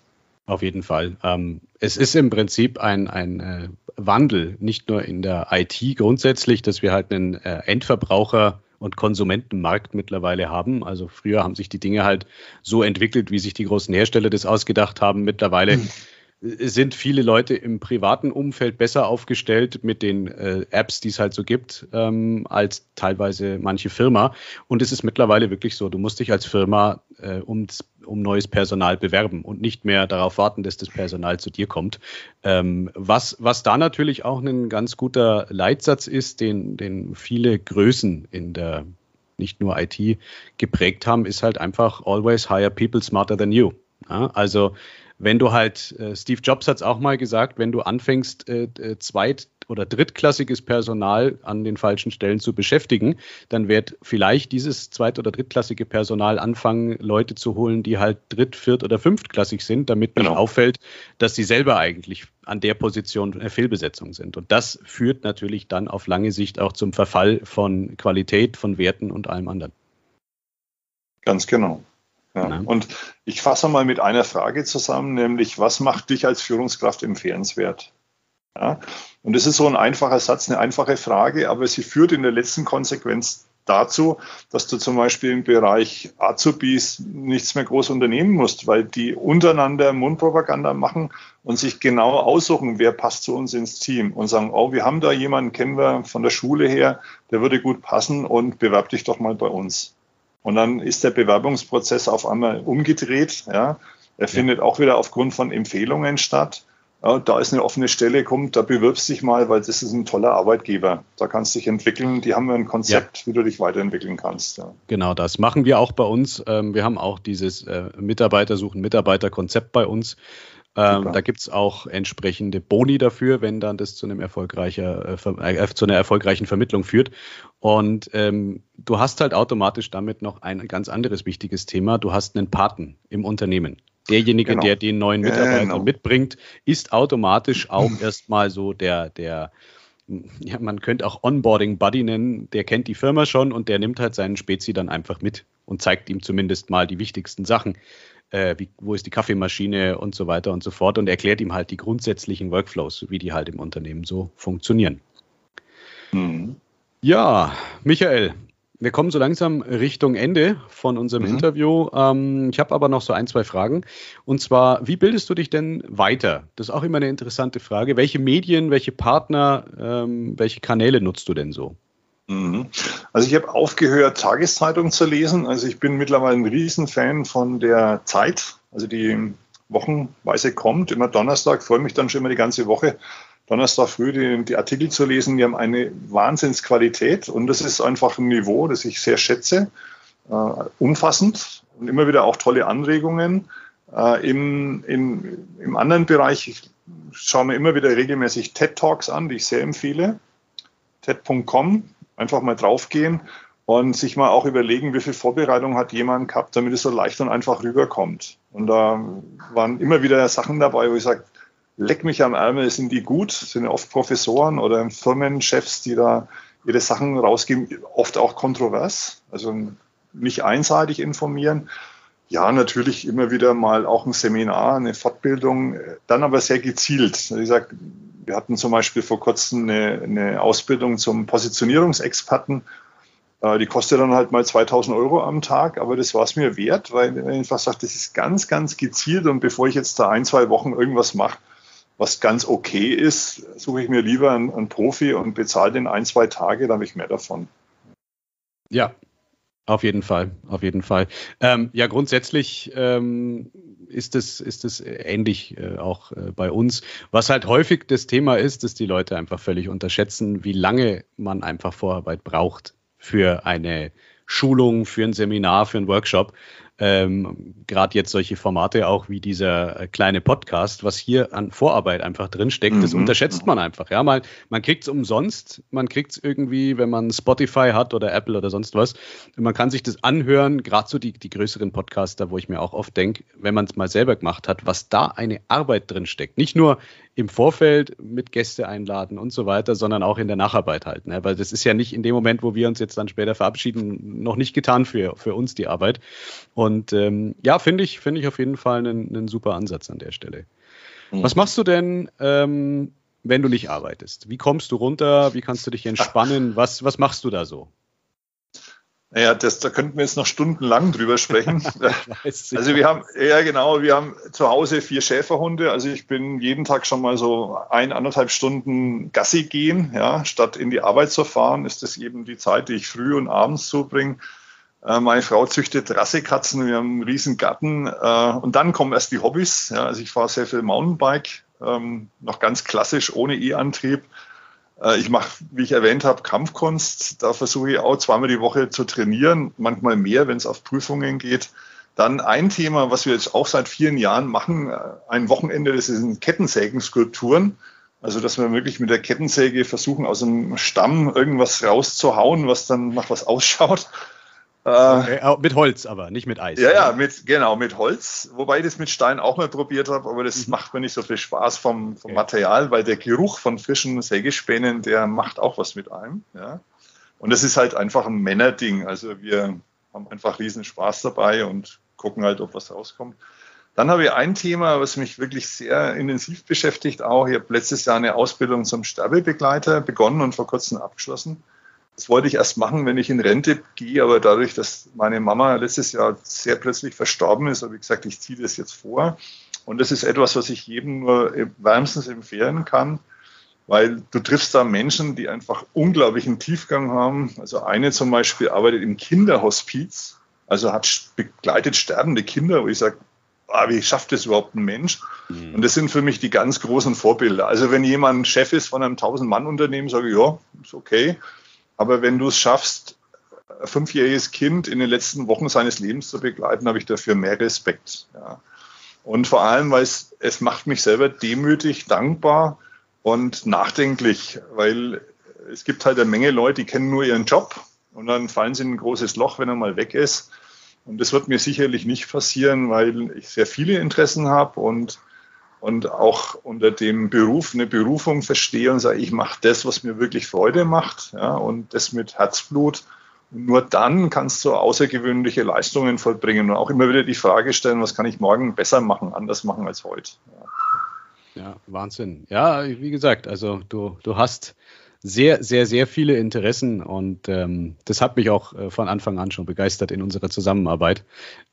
Auf jeden Fall. Ähm, es ist im Prinzip ein, ein äh, Wandel, nicht nur in der IT grundsätzlich, dass wir halt einen äh, Endverbraucher und Konsumentenmarkt mittlerweile haben. Also früher haben sich die Dinge halt so entwickelt, wie sich die großen Hersteller das ausgedacht haben. Mittlerweile hm sind viele Leute im privaten Umfeld besser aufgestellt mit den äh, Apps, die es halt so gibt, ähm, als teilweise manche Firma. Und es ist mittlerweile wirklich so, du musst dich als Firma äh, um, um neues Personal bewerben und nicht mehr darauf warten, dass das Personal zu dir kommt. Ähm, was, was da natürlich auch ein ganz guter Leitsatz ist, den, den viele Größen in der nicht nur IT geprägt haben, ist halt einfach always hire people smarter than you. Ja, also wenn du halt, äh, Steve Jobs hat es auch mal gesagt, wenn du anfängst, äh, äh, zweit- oder drittklassiges Personal an den falschen Stellen zu beschäftigen, dann wird vielleicht dieses zweit- oder drittklassige Personal anfangen, Leute zu holen, die halt dritt-, viert- oder fünftklassig sind, damit genau. nicht auffällt, dass sie selber eigentlich an der Position eine Fehlbesetzung sind. Und das führt natürlich dann auf lange Sicht auch zum Verfall von Qualität, von Werten und allem anderen. Ganz genau. Ja. Und ich fasse mal mit einer Frage zusammen, nämlich was macht dich als Führungskraft empfehlenswert? Ja? Und das ist so ein einfacher Satz, eine einfache Frage, aber sie führt in der letzten Konsequenz dazu, dass du zum Beispiel im Bereich Azubis nichts mehr groß unternehmen musst, weil die untereinander Mundpropaganda machen und sich genau aussuchen, wer passt zu uns ins Team und sagen, oh, wir haben da jemanden, kennen wir von der Schule her, der würde gut passen und bewerb dich doch mal bei uns. Und dann ist der Bewerbungsprozess auf einmal umgedreht. Ja. Er findet auch wieder aufgrund von Empfehlungen statt. Ja, da ist eine offene Stelle, kommt, da bewirbst dich mal, weil das ist ein toller Arbeitgeber. Da kannst du dich entwickeln. Die haben ein Konzept, ja. wie du dich weiterentwickeln kannst. Ja. Genau, das machen wir auch bei uns. Ähm, wir haben auch dieses äh, Mitarbeiter suchen Mitarbeiter-Konzept bei uns. Ähm, da gibt es auch entsprechende Boni dafür, wenn dann das zu einem erfolgreicher, äh, äh, zu einer erfolgreichen Vermittlung führt. Und ähm, du hast halt automatisch damit noch ein ganz anderes wichtiges Thema. Du hast einen Paten im Unternehmen. Derjenige, genau. der den neuen Mitarbeiter genau. mitbringt, ist automatisch auch erstmal so der, der, ja, man könnte auch Onboarding Buddy nennen, der kennt die Firma schon und der nimmt halt seinen Spezi dann einfach mit und zeigt ihm zumindest mal die wichtigsten Sachen äh, wie, wo ist die Kaffeemaschine und so weiter und so fort und erklärt ihm halt die grundsätzlichen Workflows, wie die halt im Unternehmen so funktionieren. Mhm. Ja, Michael, wir kommen so langsam Richtung Ende von unserem mhm. Interview. Ähm, ich habe aber noch so ein, zwei Fragen. Und zwar, wie bildest du dich denn weiter? Das ist auch immer eine interessante Frage. Welche Medien, welche Partner, ähm, welche Kanäle nutzt du denn so? Mhm. Also ich habe aufgehört, Tageszeitung zu lesen. Also ich bin mittlerweile ein Riesenfan von der Zeit, also die wochenweise kommt, immer Donnerstag, freue mich dann schon immer die ganze Woche, Donnerstag früh die, die, Artikel zu lesen. Die haben eine Wahnsinnsqualität und das ist einfach ein Niveau, das ich sehr schätze, äh, umfassend und immer wieder auch tolle Anregungen. Äh, im, im, Im anderen Bereich, ich schaue mir immer wieder regelmäßig TED Talks an, die ich sehr empfehle. TED.com einfach mal draufgehen und sich mal auch überlegen, wie viel Vorbereitung hat jemand gehabt, damit es so leicht und einfach rüberkommt. Und da waren immer wieder Sachen dabei, wo ich sage, leck mich am Ärmel, sind die gut, sind ja oft Professoren oder Firmenchefs, die da ihre Sachen rausgeben, oft auch kontrovers, also nicht einseitig informieren. Ja, natürlich immer wieder mal auch ein Seminar, eine Fortbildung, dann aber sehr gezielt. Ich sage, wir hatten zum Beispiel vor kurzem eine, eine Ausbildung zum Positionierungsexperten. Äh, die kostet dann halt mal 2000 Euro am Tag, aber das war es mir wert, weil ich einfach sage, das ist ganz, ganz gezielt und bevor ich jetzt da ein, zwei Wochen irgendwas mache, was ganz okay ist, suche ich mir lieber einen, einen Profi und bezahle den ein, zwei Tage, dann habe ich mehr davon. Ja, auf jeden Fall, auf jeden Fall. Ähm, ja, grundsätzlich ähm, ist es ist es ähnlich äh, auch äh, bei uns. Was halt häufig das Thema ist, dass die Leute einfach völlig unterschätzen, wie lange man einfach Vorarbeit braucht für eine Schulung, für ein Seminar, für ein Workshop ähm, gerade jetzt solche Formate auch wie dieser äh, kleine Podcast, was hier an Vorarbeit einfach drinsteckt, mhm. das unterschätzt man einfach. Ja, man, man kriegt es umsonst, man kriegt es irgendwie, wenn man Spotify hat oder Apple oder sonst was. Man kann sich das anhören, gerade so die, die größeren Podcaster, wo ich mir auch oft denke, wenn man es mal selber gemacht hat, was da eine Arbeit drinsteckt. Nicht nur im Vorfeld mit Gäste einladen und so weiter, sondern auch in der Nacharbeit halt. Ne? Weil das ist ja nicht in dem Moment, wo wir uns jetzt dann später verabschieden, noch nicht getan für, für uns die Arbeit. Und ähm, ja, finde ich, finde ich auf jeden Fall einen, einen super Ansatz an der Stelle. Mhm. Was machst du denn, ähm, wenn du nicht arbeitest? Wie kommst du runter? Wie kannst du dich entspannen? Was, was machst du da so? Naja, das, da könnten wir jetzt noch stundenlang drüber sprechen. also wir haben, ja genau, wir haben zu Hause vier Schäferhunde. Also ich bin jeden Tag schon mal so ein, anderthalb Stunden Gassi gehen. Ja, statt in die Arbeit zu fahren, ist das eben die Zeit, die ich früh und abends zubringe. Äh, meine Frau züchtet Rassekatzen, wir haben einen riesen Garten. Äh, und dann kommen erst die Hobbys. Ja, also ich fahre sehr viel Mountainbike, ähm, noch ganz klassisch, ohne E-Antrieb. Äh, ich mache, wie ich erwähnt habe, Kampfkunst. Da versuche ich auch zweimal die Woche zu trainieren, manchmal mehr, wenn es auf Prüfungen geht. Dann ein Thema, was wir jetzt auch seit vielen Jahren machen, äh, ein Wochenende, das sind Kettensägenskulpturen. Also, dass wir wirklich mit der Kettensäge versuchen, aus dem Stamm irgendwas rauszuhauen, was dann nach was ausschaut. Okay, äh, mit Holz aber, nicht mit Eis. Ja, ja, mit, genau, mit Holz. Wobei ich das mit Stein auch mal probiert habe, aber das mhm. macht mir nicht so viel Spaß vom, vom okay. Material, weil der Geruch von frischen Sägespänen, der macht auch was mit einem. Ja. Und das ist halt einfach ein Männerding. Also wir haben einfach riesen Spaß dabei und gucken halt, ob was rauskommt. Dann habe ich ein Thema, was mich wirklich sehr intensiv beschäftigt auch. Ich habe letztes Jahr eine Ausbildung zum Sterbebegleiter begonnen und vor kurzem abgeschlossen. Das wollte ich erst machen, wenn ich in Rente gehe, aber dadurch, dass meine Mama letztes Jahr sehr plötzlich verstorben ist, habe ich gesagt, ich ziehe das jetzt vor. Und das ist etwas, was ich jedem nur wärmstens empfehlen kann, weil du triffst da Menschen, die einfach unglaublichen Tiefgang haben. Also eine zum Beispiel arbeitet im Kinderhospiz, also hat begleitet sterbende Kinder, wo ich sage, ah, wie schafft das überhaupt ein Mensch? Mhm. Und das sind für mich die ganz großen Vorbilder. Also wenn jemand Chef ist von einem 1000-Mann-Unternehmen, sage ich, ja, ist okay. Aber wenn du es schaffst, ein fünfjähriges Kind in den letzten Wochen seines Lebens zu begleiten, habe ich dafür mehr Respekt. Ja. Und vor allem, weil es, es macht mich selber demütig, dankbar und nachdenklich, weil es gibt halt eine Menge Leute, die kennen nur ihren Job und dann fallen sie in ein großes Loch, wenn er mal weg ist. Und das wird mir sicherlich nicht passieren, weil ich sehr viele Interessen habe und und auch unter dem Beruf eine Berufung verstehe und sage, ich mache das, was mir wirklich Freude macht ja, und das mit Herzblut. Und nur dann kannst du außergewöhnliche Leistungen vollbringen und auch immer wieder die Frage stellen, was kann ich morgen besser machen, anders machen als heute. Ja, ja Wahnsinn. Ja, wie gesagt, also du, du hast sehr, sehr, sehr viele Interessen und ähm, das hat mich auch äh, von Anfang an schon begeistert in unserer Zusammenarbeit.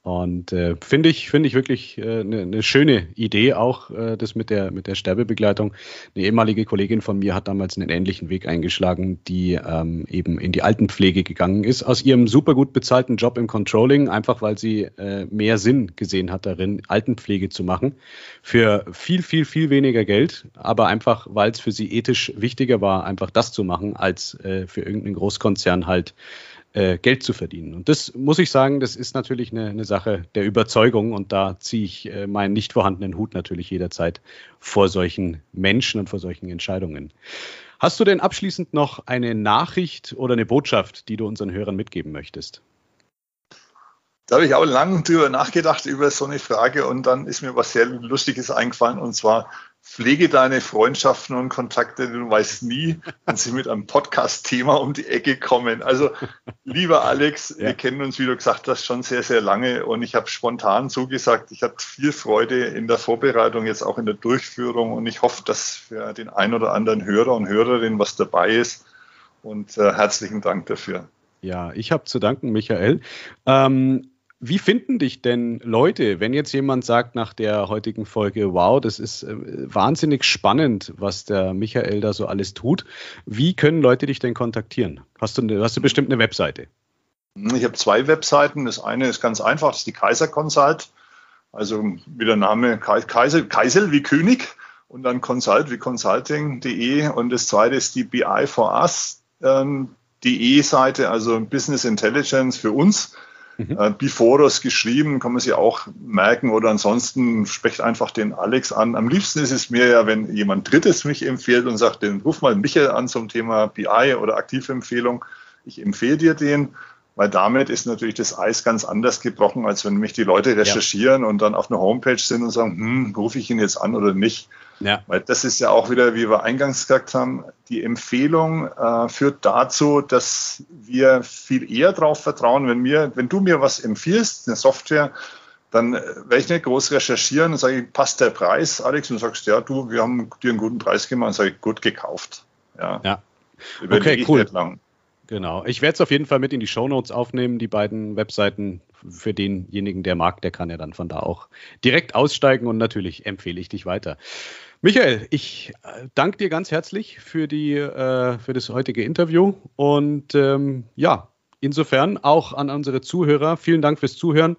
Und äh, finde ich, finde ich wirklich eine äh, ne, ne schöne Idee auch, äh, das mit der, mit der Sterbebegleitung. Eine ehemalige Kollegin von mir hat damals einen ähnlichen Weg eingeschlagen, die ähm, eben in die Altenpflege gegangen ist, aus ihrem super gut bezahlten Job im Controlling, einfach weil sie äh, mehr Sinn gesehen hat darin, Altenpflege zu machen, für viel, viel, viel weniger Geld, aber einfach, weil es für sie ethisch wichtiger war, einfach das das zu machen, als äh, für irgendeinen Großkonzern halt äh, Geld zu verdienen. Und das muss ich sagen, das ist natürlich eine, eine Sache der Überzeugung und da ziehe ich äh, meinen nicht vorhandenen Hut natürlich jederzeit vor solchen Menschen und vor solchen Entscheidungen. Hast du denn abschließend noch eine Nachricht oder eine Botschaft, die du unseren Hörern mitgeben möchtest? Da habe ich auch lange drüber nachgedacht über so eine Frage und dann ist mir was sehr Lustiges eingefallen und zwar pflege deine Freundschaften und Kontakte, du weißt nie, wenn sie mit einem Podcast-Thema um die Ecke kommen. Also, lieber Alex, ja. wir kennen uns, wie du gesagt hast, schon sehr, sehr lange und ich habe spontan zugesagt, ich hatte viel Freude in der Vorbereitung, jetzt auch in der Durchführung und ich hoffe, dass für den ein oder anderen Hörer und Hörerin was dabei ist und äh, herzlichen Dank dafür. Ja, ich habe zu danken, Michael. Ähm, wie finden dich denn Leute, wenn jetzt jemand sagt nach der heutigen Folge, wow, das ist äh, wahnsinnig spannend, was der Michael da so alles tut. Wie können Leute dich denn kontaktieren? Hast du, hast du bestimmt eine Webseite? Ich habe zwei Webseiten. Das eine ist ganz einfach, das ist die Kaiser Consult. Also wie der Name Kaiser, Kaisel wie König und dann Consult wie Consulting.de. Und das zweite ist die BI for Us, ähm, die E-Seite, also Business Intelligence für uns Mhm. Äh, Biforos geschrieben, kann man sich auch merken oder ansonsten sprecht einfach den Alex an. Am liebsten ist es mir ja, wenn jemand Drittes mich empfiehlt und sagt, den ruf mal Michael an zum Thema BI oder Aktivempfehlung. Ich empfehle dir den. Weil damit ist natürlich das Eis ganz anders gebrochen, als wenn mich die Leute recherchieren ja. und dann auf einer Homepage sind und sagen, hm, rufe ich ihn jetzt an oder nicht. Ja. Weil das ist ja auch wieder, wie wir eingangs gesagt haben, die Empfehlung äh, führt dazu, dass wir viel eher darauf vertrauen, wenn mir, wenn du mir was empfiehlst, eine Software, dann äh, werde ich nicht groß recherchieren und sage, passt der Preis, Alex? Und sagst, ja, du, wir haben dir einen guten Preis gemacht und sage gut gekauft. Ja. ja. Okay, cool. Genau. Ich werde es auf jeden Fall mit in die Shownotes aufnehmen, die beiden Webseiten. Für denjenigen, der mag, der kann ja dann von da auch direkt aussteigen und natürlich empfehle ich dich weiter. Michael, ich äh, danke dir ganz herzlich für, die, äh, für das heutige Interview und ähm, ja, insofern auch an unsere Zuhörer. Vielen Dank fürs Zuhören.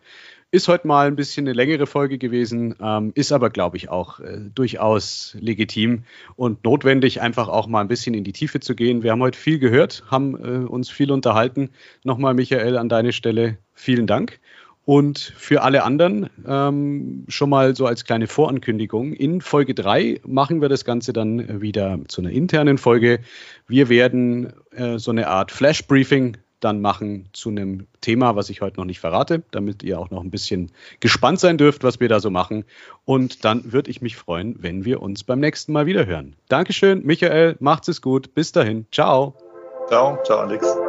Ist heute mal ein bisschen eine längere Folge gewesen, ähm, ist aber, glaube ich, auch äh, durchaus legitim und notwendig, einfach auch mal ein bisschen in die Tiefe zu gehen. Wir haben heute viel gehört, haben äh, uns viel unterhalten. Nochmal, Michael, an deine Stelle vielen Dank. Und für alle anderen ähm, schon mal so als kleine Vorankündigung. In Folge 3 machen wir das Ganze dann wieder zu einer internen Folge. Wir werden äh, so eine Art Flash-Briefing dann machen zu einem Thema, was ich heute noch nicht verrate, damit ihr auch noch ein bisschen gespannt sein dürft, was wir da so machen. Und dann würde ich mich freuen, wenn wir uns beim nächsten Mal wieder hören. Dankeschön, Michael, macht's es gut. Bis dahin. Ciao. Ciao, ciao, Alex.